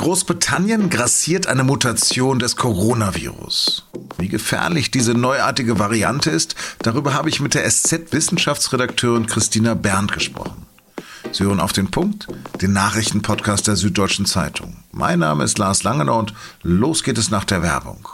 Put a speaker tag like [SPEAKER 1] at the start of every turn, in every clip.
[SPEAKER 1] Großbritannien grassiert eine Mutation des Coronavirus. Wie gefährlich diese neuartige Variante ist, darüber habe ich mit der SZ-Wissenschaftsredakteurin Christina Berndt gesprochen. Sie hören auf den Punkt, den Nachrichtenpodcast der Süddeutschen Zeitung. Mein Name ist Lars Langener und los geht es nach der Werbung.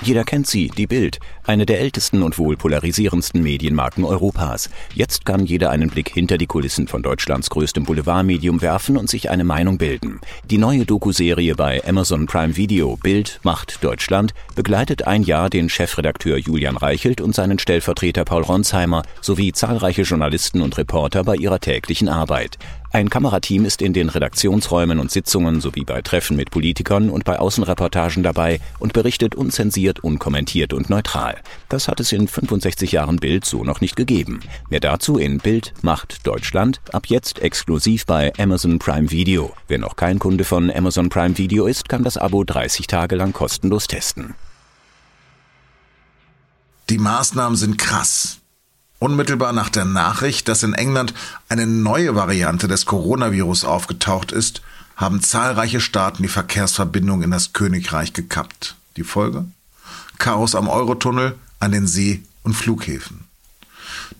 [SPEAKER 2] Jeder kennt sie, die Bild, eine der ältesten und wohl polarisierendsten Medienmarken Europas. Jetzt kann jeder einen Blick hinter die Kulissen von Deutschlands größtem Boulevardmedium werfen und sich eine Meinung bilden. Die neue Doku-Serie bei Amazon Prime Video Bild macht Deutschland begleitet ein Jahr den Chefredakteur Julian Reichelt und seinen Stellvertreter Paul Ronsheimer sowie zahlreiche Journalisten und Reporter bei ihrer täglichen Arbeit. Ein Kamerateam ist in den Redaktionsräumen und Sitzungen sowie bei Treffen mit Politikern und bei Außenreportagen dabei und berichtet unzensiert, unkommentiert und neutral. Das hat es in 65 Jahren Bild so noch nicht gegeben. Mehr dazu in Bild macht Deutschland ab jetzt exklusiv bei Amazon Prime Video. Wer noch kein Kunde von Amazon Prime Video ist, kann das Abo 30 Tage lang kostenlos testen.
[SPEAKER 1] Die Maßnahmen sind krass. Unmittelbar nach der Nachricht, dass in England eine neue Variante des Coronavirus aufgetaucht ist, haben zahlreiche Staaten die Verkehrsverbindung in das Königreich gekappt. Die Folge? Chaos am Eurotunnel, an den See- und Flughäfen.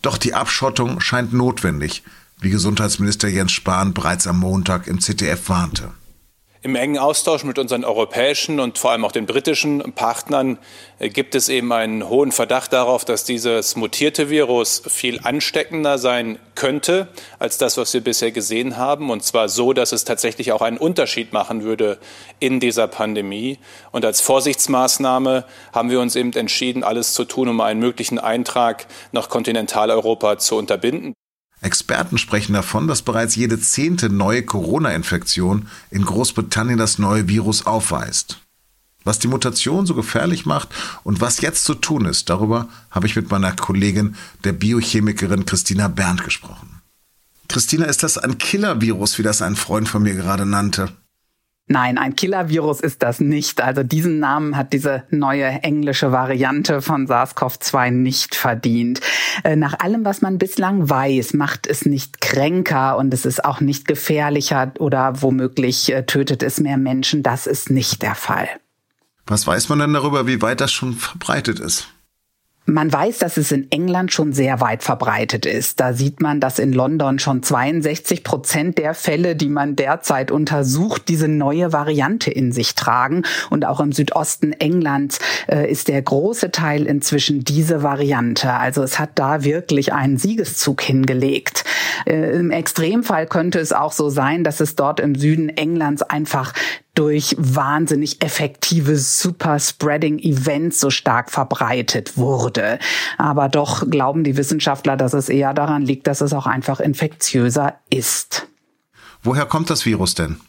[SPEAKER 1] Doch die Abschottung scheint notwendig, wie Gesundheitsminister Jens Spahn bereits am Montag im ZDF warnte.
[SPEAKER 3] Im engen Austausch mit unseren europäischen und vor allem auch den britischen Partnern äh, gibt es eben einen hohen Verdacht darauf, dass dieses mutierte Virus viel ansteckender sein könnte als das, was wir bisher gesehen haben. Und zwar so, dass es tatsächlich auch einen Unterschied machen würde in dieser Pandemie. Und als Vorsichtsmaßnahme haben wir uns eben entschieden, alles zu tun, um einen möglichen Eintrag nach Kontinentaleuropa zu unterbinden.
[SPEAKER 1] Experten sprechen davon, dass bereits jede zehnte neue Corona-Infektion in Großbritannien das neue Virus aufweist. Was die Mutation so gefährlich macht und was jetzt zu tun ist, darüber habe ich mit meiner Kollegin, der Biochemikerin Christina Berndt gesprochen. Christina, ist das ein Killer-Virus, wie das ein Freund von mir gerade nannte?
[SPEAKER 4] Nein, ein Killer-Virus ist das nicht. Also diesen Namen hat diese neue englische Variante von SARS-CoV-2 nicht verdient. Äh, nach allem, was man bislang weiß, macht es nicht kränker und es ist auch nicht gefährlicher oder womöglich äh, tötet es mehr Menschen. Das ist nicht der Fall.
[SPEAKER 1] Was weiß man denn darüber, wie weit das schon verbreitet ist?
[SPEAKER 4] Man weiß, dass es in England schon sehr weit verbreitet ist. Da sieht man, dass in London schon 62 Prozent der Fälle, die man derzeit untersucht, diese neue Variante in sich tragen. Und auch im Südosten Englands äh, ist der große Teil inzwischen diese Variante. Also es hat da wirklich einen Siegeszug hingelegt. Äh, Im Extremfall könnte es auch so sein, dass es dort im Süden Englands einfach durch wahnsinnig effektive Super-Spreading-Events so stark verbreitet wurde. Aber doch glauben die Wissenschaftler, dass es eher daran liegt, dass es auch einfach infektiöser ist.
[SPEAKER 1] Woher kommt das Virus denn?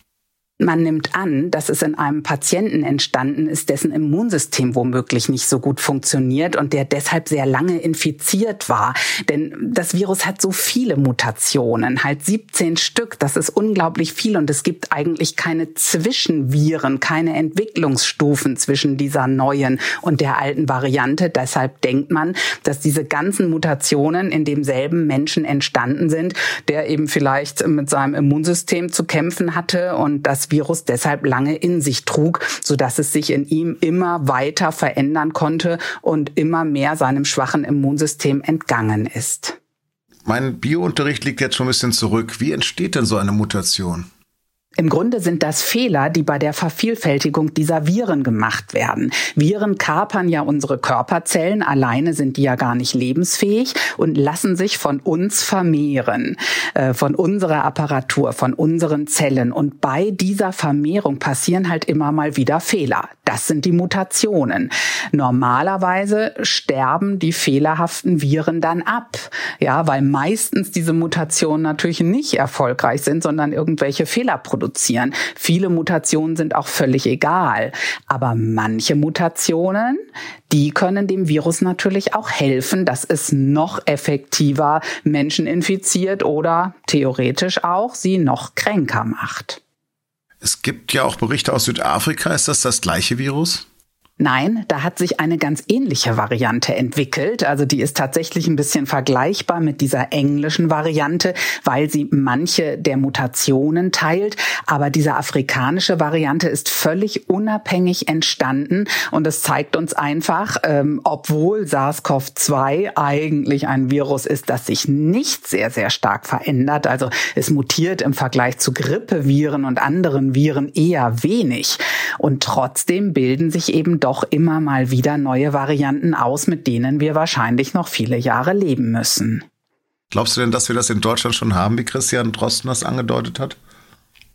[SPEAKER 4] Man nimmt an, dass es in einem Patienten entstanden ist, dessen Immunsystem womöglich nicht so gut funktioniert und der deshalb sehr lange infiziert war. Denn das Virus hat so viele Mutationen, halt 17 Stück. Das ist unglaublich viel und es gibt eigentlich keine Zwischenviren, keine Entwicklungsstufen zwischen dieser neuen und der alten Variante. Deshalb denkt man, dass diese ganzen Mutationen in demselben Menschen entstanden sind, der eben vielleicht mit seinem Immunsystem zu kämpfen hatte und das Virus deshalb lange in sich trug, so dass es sich in ihm immer weiter verändern konnte und immer mehr seinem schwachen Immunsystem entgangen ist.
[SPEAKER 1] Mein Biounterricht liegt jetzt schon ein bisschen zurück. Wie entsteht denn so eine Mutation?
[SPEAKER 4] Im Grunde sind das Fehler, die bei der Vervielfältigung dieser Viren gemacht werden. Viren kapern ja unsere Körperzellen, alleine sind die ja gar nicht lebensfähig und lassen sich von uns vermehren, äh, von unserer Apparatur, von unseren Zellen. Und bei dieser Vermehrung passieren halt immer mal wieder Fehler. Das sind die Mutationen. Normalerweise sterben die fehlerhaften Viren dann ab, ja, weil meistens diese Mutationen natürlich nicht erfolgreich sind, sondern irgendwelche Fehler produzieren. Viele Mutationen sind auch völlig egal. Aber manche Mutationen, die können dem Virus natürlich auch helfen, dass es noch effektiver Menschen infiziert oder theoretisch auch sie noch kränker macht.
[SPEAKER 1] Es gibt ja auch Berichte aus Südafrika. Ist das das gleiche Virus?
[SPEAKER 4] Nein, da hat sich eine ganz ähnliche Variante entwickelt. Also die ist tatsächlich ein bisschen vergleichbar mit dieser englischen Variante, weil sie manche der Mutationen teilt. Aber diese afrikanische Variante ist völlig unabhängig entstanden und es zeigt uns einfach, ähm, obwohl SARS-CoV-2 eigentlich ein Virus ist, das sich nicht sehr, sehr stark verändert. Also es mutiert im Vergleich zu Grippeviren und anderen Viren eher wenig. Und trotzdem bilden sich eben immer mal wieder neue Varianten aus, mit denen wir wahrscheinlich noch viele Jahre leben müssen.
[SPEAKER 1] Glaubst du denn, dass wir das in Deutschland schon haben, wie Christian Drosten das angedeutet hat?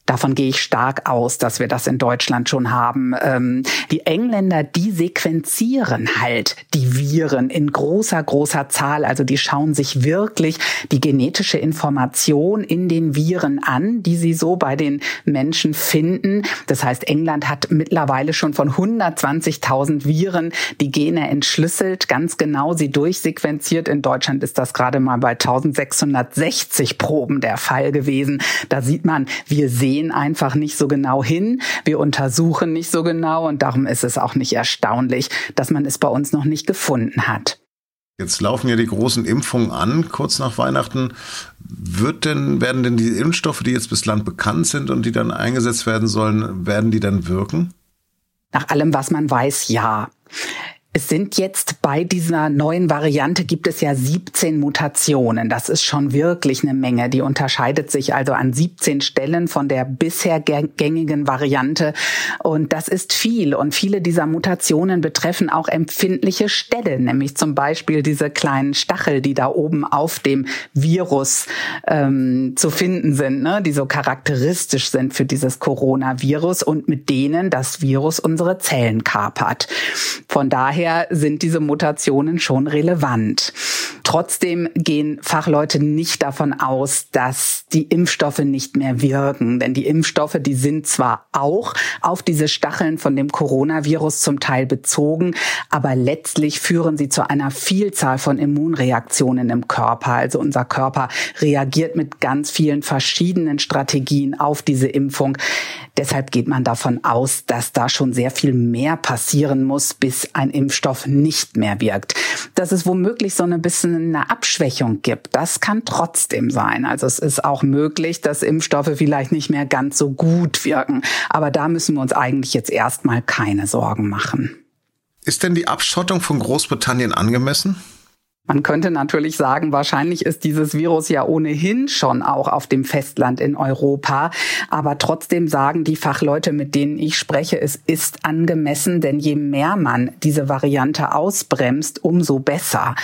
[SPEAKER 4] Davon gehe ich stark aus, dass wir das in Deutschland schon haben. Ähm, die Engländer, die sequenzieren halt die Viren in großer, großer Zahl. Also die schauen sich wirklich die genetische Information in den Viren an, die sie so bei den Menschen finden. Das heißt, England hat mittlerweile schon von 120.000 Viren die Gene entschlüsselt, ganz genau sie durchsequenziert. In Deutschland ist das gerade mal bei 1660 Proben der Fall gewesen. Da sieht man, wir sehen sehen einfach nicht so genau hin, wir untersuchen nicht so genau und darum ist es auch nicht erstaunlich, dass man es bei uns noch nicht gefunden hat.
[SPEAKER 1] Jetzt laufen ja die großen Impfungen an, kurz nach Weihnachten. Wird denn, werden denn die Impfstoffe, die jetzt bislang bekannt sind und die dann eingesetzt werden sollen, werden die dann wirken?
[SPEAKER 4] Nach allem, was man weiß, ja. Es sind jetzt bei dieser neuen Variante gibt es ja 17 Mutationen. Das ist schon wirklich eine Menge. Die unterscheidet sich also an 17 Stellen von der bisher gängigen Variante. Und das ist viel. Und viele dieser Mutationen betreffen auch empfindliche Stellen, nämlich zum Beispiel diese kleinen Stachel, die da oben auf dem Virus ähm, zu finden sind, ne? die so charakteristisch sind für dieses Coronavirus und mit denen das Virus unsere Zellen kapert. Von daher daher sind diese Mutationen schon relevant. Trotzdem gehen Fachleute nicht davon aus, dass die Impfstoffe nicht mehr wirken. Denn die Impfstoffe, die sind zwar auch auf diese Stacheln von dem Coronavirus zum Teil bezogen, aber letztlich führen sie zu einer Vielzahl von Immunreaktionen im Körper. Also unser Körper reagiert mit ganz vielen verschiedenen Strategien auf diese Impfung. Deshalb geht man davon aus, dass da schon sehr viel mehr passieren muss, bis ein Impfstoff nicht mehr wirkt. Dass es womöglich so ein bisschen eine Abschwächung gibt, das kann trotzdem sein. Also es ist auch möglich, dass Impfstoffe vielleicht nicht mehr ganz so gut wirken. Aber da müssen wir uns eigentlich jetzt erstmal keine Sorgen machen.
[SPEAKER 1] Ist denn die Abschottung von Großbritannien angemessen?
[SPEAKER 4] Man könnte natürlich sagen, wahrscheinlich ist dieses Virus ja ohnehin schon auch auf dem Festland in Europa. Aber trotzdem sagen die Fachleute, mit denen ich spreche, es ist angemessen, denn je mehr man diese Variante ausbremst, umso besser.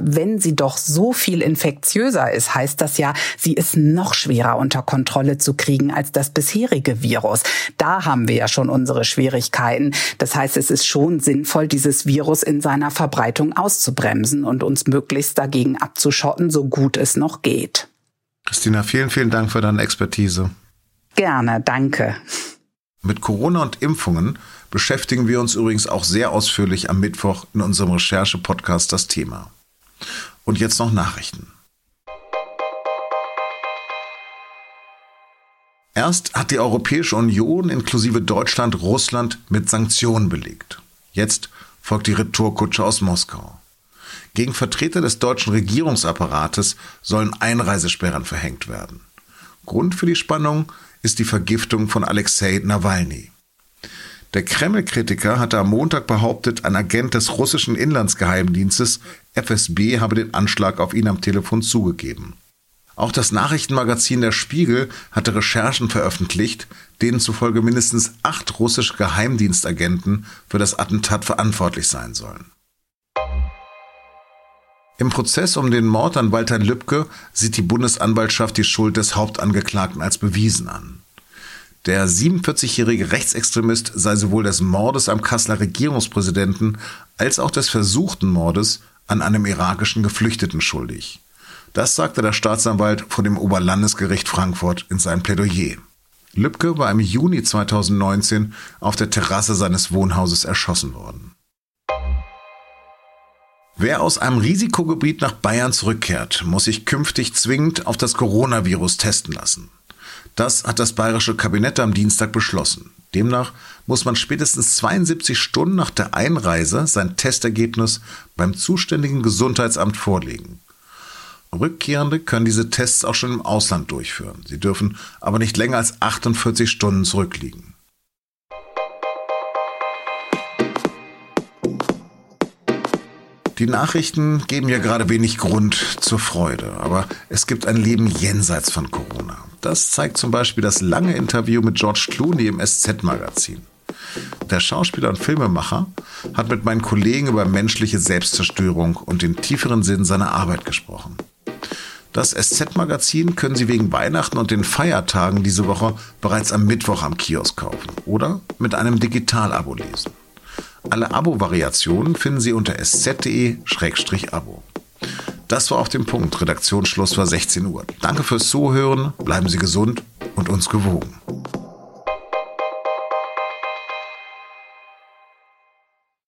[SPEAKER 4] Wenn sie doch so viel infektiöser ist, heißt das ja, sie ist noch schwerer unter Kontrolle zu kriegen als das bisherige Virus. Da haben wir ja schon unsere Schwierigkeiten. Das heißt, es ist schon sinnvoll, dieses Virus in seiner Verbreitung auszubremsen und uns möglichst dagegen abzuschotten, so gut es noch geht.
[SPEAKER 1] Christina, vielen, vielen Dank für deine Expertise.
[SPEAKER 4] Gerne, danke.
[SPEAKER 1] Mit Corona und Impfungen beschäftigen wir uns übrigens auch sehr ausführlich am Mittwoch in unserem Recherche-Podcast das Thema. Und jetzt noch Nachrichten. Erst hat die Europäische Union inklusive Deutschland Russland mit Sanktionen belegt. Jetzt folgt die Retourkutsche aus Moskau. Gegen Vertreter des deutschen Regierungsapparates sollen Einreisesperren verhängt werden. Grund für die Spannung ist die Vergiftung von Alexei Nawalny. Der Kreml-Kritiker hatte am Montag behauptet, ein Agent des russischen Inlandsgeheimdienstes FSB habe den Anschlag auf ihn am Telefon zugegeben. Auch das Nachrichtenmagazin Der Spiegel hatte Recherchen veröffentlicht, denen zufolge mindestens acht russische Geheimdienstagenten für das Attentat verantwortlich sein sollen. Im Prozess um den Mord an Walter Lübcke sieht die Bundesanwaltschaft die Schuld des Hauptangeklagten als bewiesen an. Der 47-jährige Rechtsextremist sei sowohl des Mordes am Kasseler Regierungspräsidenten als auch des versuchten Mordes an einem irakischen Geflüchteten schuldig. Das sagte der Staatsanwalt vor dem Oberlandesgericht Frankfurt in seinem Plädoyer. Lübcke war im Juni 2019 auf der Terrasse seines Wohnhauses erschossen worden. Wer aus einem Risikogebiet nach Bayern zurückkehrt, muss sich künftig zwingend auf das Coronavirus testen lassen. Das hat das bayerische Kabinett am Dienstag beschlossen. Demnach muss man spätestens 72 Stunden nach der Einreise sein Testergebnis beim zuständigen Gesundheitsamt vorlegen. Rückkehrende können diese Tests auch schon im Ausland durchführen. Sie dürfen aber nicht länger als 48 Stunden zurückliegen. Die Nachrichten geben ja gerade wenig Grund zur Freude, aber es gibt ein Leben jenseits von Corona. Das zeigt zum Beispiel das lange Interview mit George Clooney im SZ-Magazin. Der Schauspieler und Filmemacher hat mit meinen Kollegen über menschliche Selbstzerstörung und den tieferen Sinn seiner Arbeit gesprochen. Das SZ-Magazin können Sie wegen Weihnachten und den Feiertagen diese Woche bereits am Mittwoch am Kiosk kaufen oder mit einem Digital-Abo lesen. Alle Abo-Variationen finden Sie unter sz.de-abo. Das war auf dem Punkt. Redaktionsschluss war 16 Uhr. Danke fürs Zuhören, bleiben Sie gesund und uns gewogen.